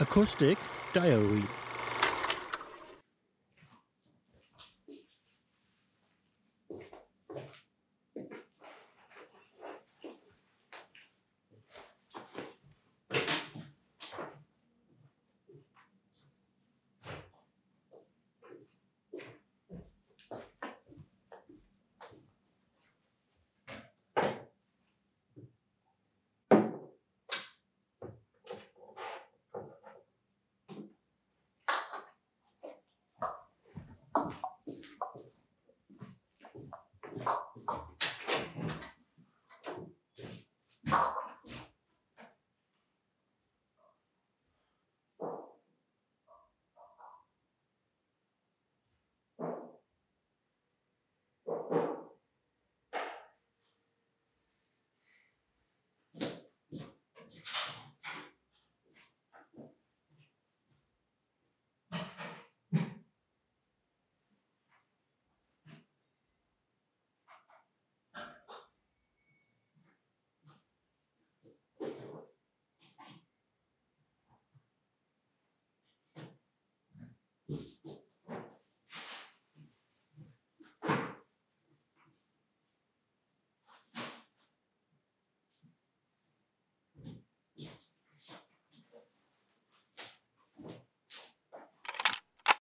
Acoustic Diary.